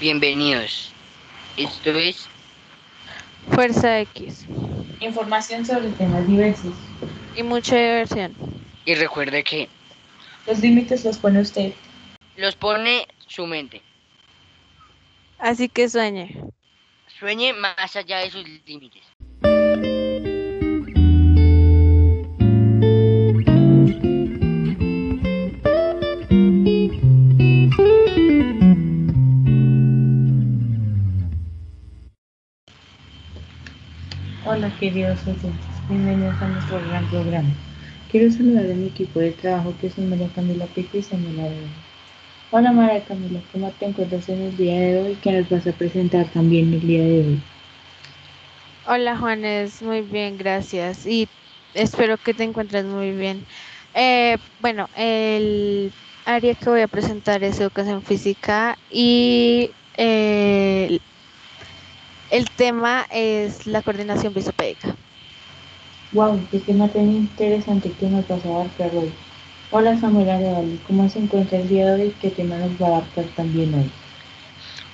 Bienvenidos. Esto es Fuerza X Información sobre temas diversos. y mucha diversión. y recuerde que Los límites los pone usted. los pone su mente. Así que sueñe. Sueñe más allá de sus límites. Queridos oyentes, bienvenidos a nuestro gran programa. Quiero saludar a mi equipo de trabajo que son María Camila Pico y Samuel Arevalo. Hola María Camila, ¿cómo te encuentras en el día de hoy? ¿Qué nos vas a presentar también el día de hoy? Hola Juanes, muy bien, gracias. Y espero que te encuentres muy bien. Eh, bueno, el área que voy a presentar es educación física y eh, el- tema es la coordinación bicipédica. Wow, qué tema tan interesante que nos vas a abarcar hoy. Hola Samuel Arevalo, ¿cómo se encuentra el día de hoy? ¿Qué tema nos va a abarcar también hoy?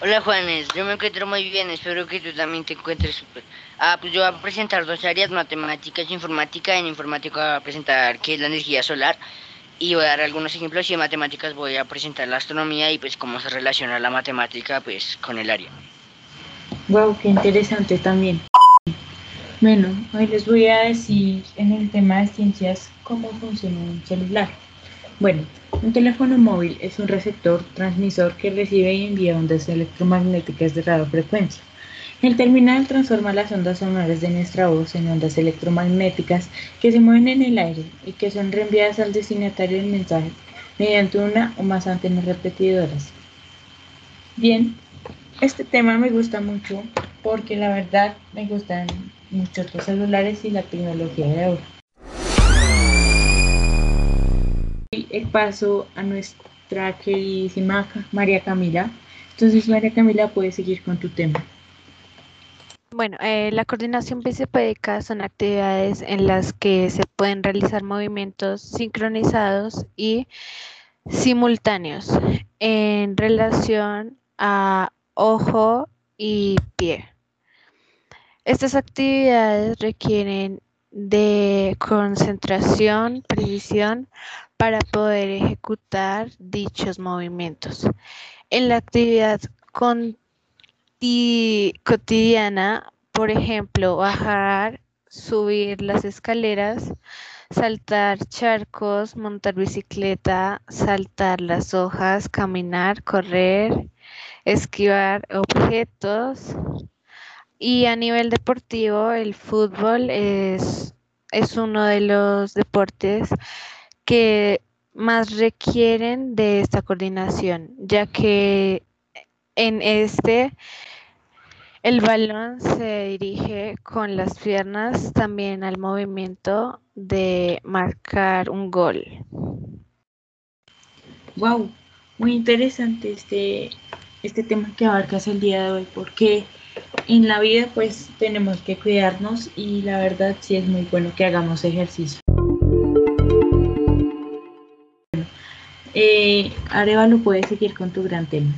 Hola Juanes, yo me encuentro muy bien, espero que tú también te encuentres súper. Ah, pues yo voy a presentar dos áreas, matemáticas e informática. En informática voy a presentar qué es la energía solar y voy a dar algunos ejemplos y en matemáticas voy a presentar la astronomía y pues cómo se relaciona la matemática pues con el área. Wow, qué interesante también. Bueno, hoy les voy a decir en el tema de ciencias cómo funciona un celular. Bueno, un teléfono móvil es un receptor transmisor que recibe y envía ondas electromagnéticas de radiofrecuencia. El terminal transforma las ondas sonoras de nuestra voz en ondas electromagnéticas que se mueven en el aire y que son reenviadas al destinatario del mensaje mediante una o más antenas repetidoras. Bien, este tema me gusta mucho porque la verdad me gustan mucho los celulares y la tecnología de ahora. Y el paso a nuestra queridísima María Camila. Entonces, María Camila, puedes seguir con tu tema. Bueno, eh, la coordinación bicipédica son actividades en las que se pueden realizar movimientos sincronizados y simultáneos en relación a ojo y pie. Estas actividades requieren de concentración, precisión para poder ejecutar dichos movimientos. En la actividad cotidiana, por ejemplo, bajar, subir las escaleras, saltar charcos, montar bicicleta, saltar las hojas, caminar, correr, esquivar objetos. Y a nivel deportivo, el fútbol es, es uno de los deportes que más requieren de esta coordinación, ya que en este el balón se dirige con las piernas también al movimiento de marcar un gol. Wow, muy interesante este, este tema que abarcas el día de hoy porque en la vida pues tenemos que cuidarnos y la verdad sí es muy bueno que hagamos ejercicio. Eh, Arevalo, puedes seguir con tu gran tema.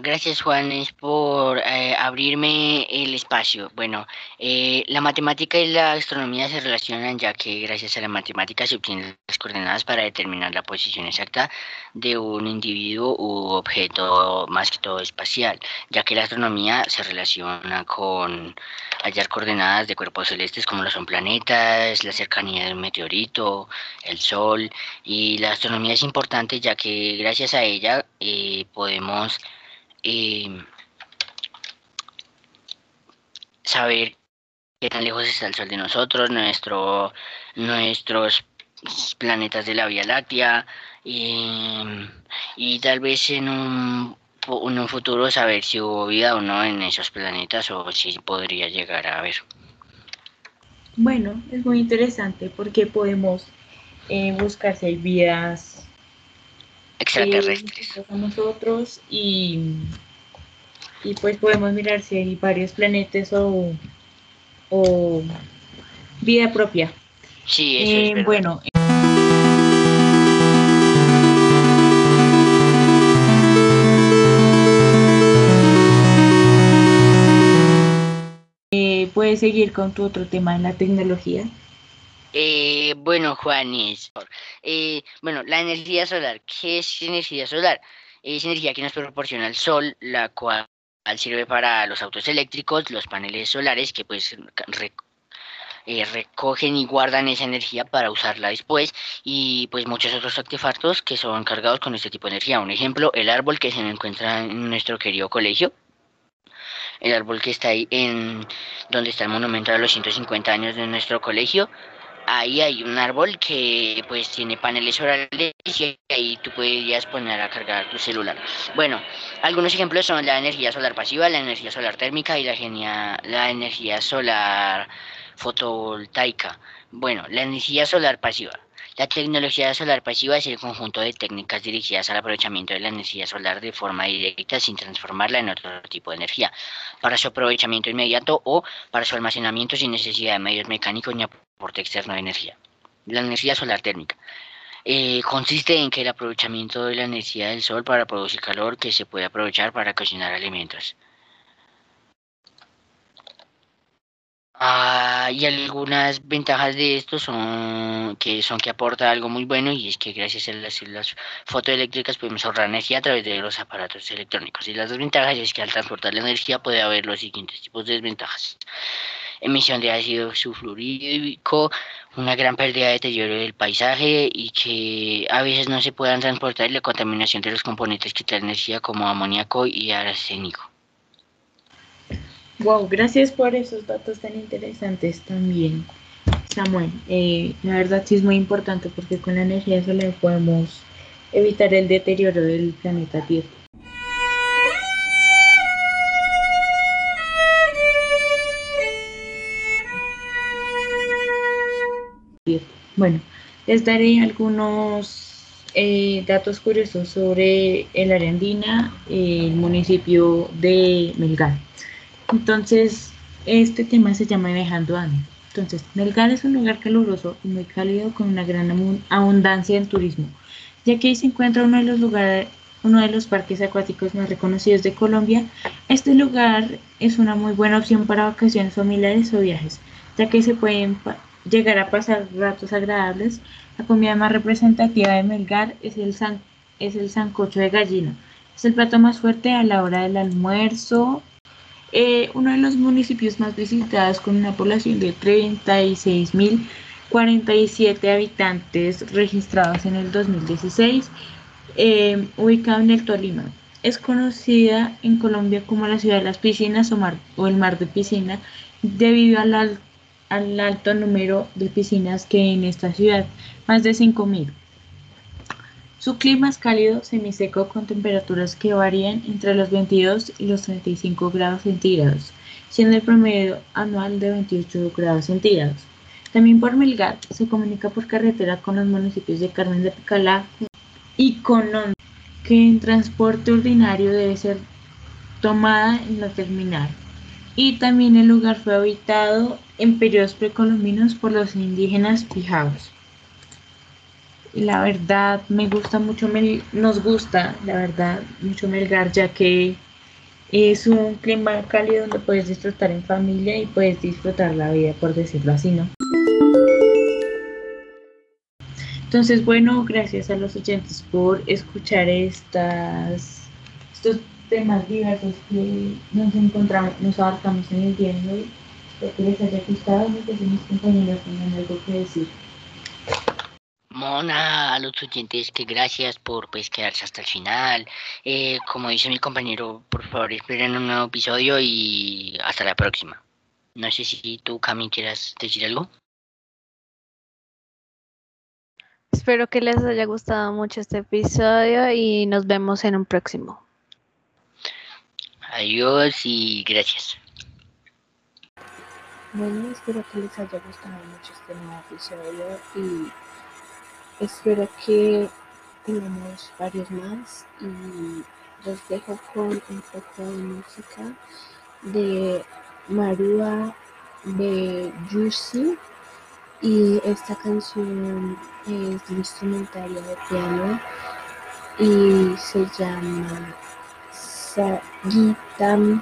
Gracias Juanes por eh, abrirme el espacio. Bueno, eh, la matemática y la astronomía se relacionan ya que gracias a la matemática se obtienen las coordenadas para determinar la posición exacta de un individuo u objeto más que todo espacial, ya que la astronomía se relaciona con hallar coordenadas de cuerpos celestes como lo son planetas, la cercanía de un meteorito, el sol, y la astronomía es importante ya que gracias a ella eh, podemos eh, saber qué tan lejos está el Sol de nosotros, nuestro, nuestros planetas de la Vía Láctea y, y tal vez en un, en un futuro saber si hubo vida o no en esos planetas o si podría llegar a haber. Bueno, es muy interesante porque podemos eh, buscar si hay vidas eh, extraterrestres. Nosotros y, y pues podemos mirar si hay varios planetas o, o vida propia. Sí, eso es. Eh, bueno. Eh, puedes seguir con tu otro tema en la tecnología. Eh, bueno, Juanes, eh, bueno, la energía solar, ¿qué es energía solar? Es energía que nos proporciona el sol, la cual sirve para los autos eléctricos, los paneles solares que pues eh, recogen y guardan esa energía para usarla después y pues muchos otros artefactos que son cargados con este tipo de energía. Un ejemplo, el árbol que se encuentra en nuestro querido colegio, el árbol que está ahí en donde está el monumento a los 150 años de nuestro colegio. Ahí hay un árbol que pues tiene paneles solares y ahí tú podrías poner a cargar tu celular. Bueno, algunos ejemplos son la energía solar pasiva, la energía solar térmica y la, genia, la energía solar fotovoltaica. Bueno, la energía solar pasiva. La tecnología solar pasiva es el conjunto de técnicas dirigidas al aprovechamiento de la energía solar de forma directa sin transformarla en otro tipo de energía, para su aprovechamiento inmediato o para su almacenamiento sin necesidad de medios mecánicos ni aporte externo de energía. La energía solar térmica. Eh, consiste en que el aprovechamiento de la energía del sol para producir calor que se puede aprovechar para cocinar alimentos. Ah, y algunas ventajas de esto son que son que aporta algo muy bueno y es que gracias a las células fotoeléctricas podemos ahorrar energía a través de los aparatos electrónicos. Y las desventajas es que al transportar la energía puede haber los siguientes tipos de desventajas. Emisión de ácido sulfúrico, una gran pérdida de deterioro del paisaje y que a veces no se puedan transportar la contaminación de los componentes que traen energía como amoníaco y arsénico. Wow, gracias por esos datos tan interesantes también, Samuel. Eh, la verdad sí es muy importante porque con la energía solar podemos evitar el deterioro del planeta Tierra. Bueno, les daré algunos eh, datos curiosos sobre el área andina, el municipio de Melgar. Entonces, este tema se llama Viajando Ando. Entonces, Melgar es un lugar caluroso y muy cálido con una gran abundancia en turismo, ya que ahí se encuentra uno de los lugares, uno de los parques acuáticos más reconocidos de Colombia. Este lugar es una muy buena opción para vacaciones familiares o viajes, ya que se pueden llegar a pasar ratos agradables. La comida más representativa de Melgar es el, es el sancocho de gallina. Es el plato más fuerte a la hora del almuerzo eh, uno de los municipios más visitados con una población de 36.047 habitantes registrados en el 2016, eh, ubicado en el Tolima. Es conocida en Colombia como la ciudad de las piscinas o, mar, o el mar de piscina debido al, al alto número de piscinas que hay en esta ciudad, más de 5.000. Su clima es cálido, semiseco, con temperaturas que varían entre los 22 y los 35 grados centígrados, siendo el promedio anual de 28 grados centígrados. También por Melgar se comunica por carretera con los municipios de Carmen de Picalá y Colón, que en transporte ordinario debe ser tomada en la terminal. Y también el lugar fue habitado en periodos precolombinos por los indígenas pijaos la verdad me gusta mucho, nos gusta, la verdad, mucho Melgar, ya que es un clima cálido donde puedes disfrutar en familia y puedes disfrutar la vida, por decirlo así, ¿no? Entonces, bueno, gracias a los oyentes por escuchar estas, estos temas diversos que nos encontramos, nos abarcamos en el día de. Espero que les haya gustado, que mis compañeros tengan algo que decir. Mona, a los oyentes que gracias por pues quedarse hasta el final. Eh, como dice mi compañero, por favor esperen un nuevo episodio y hasta la próxima. No sé si tú, Cami, quieras decir algo. Espero que les haya gustado mucho este episodio y nos vemos en un próximo. Adiós y gracias. Bueno, espero que les haya gustado mucho este nuevo episodio y Espero que tengamos varios más y los dejo con un poco de música de Marua de Yusi y esta canción es instrumentaria de piano y se llama Sagitam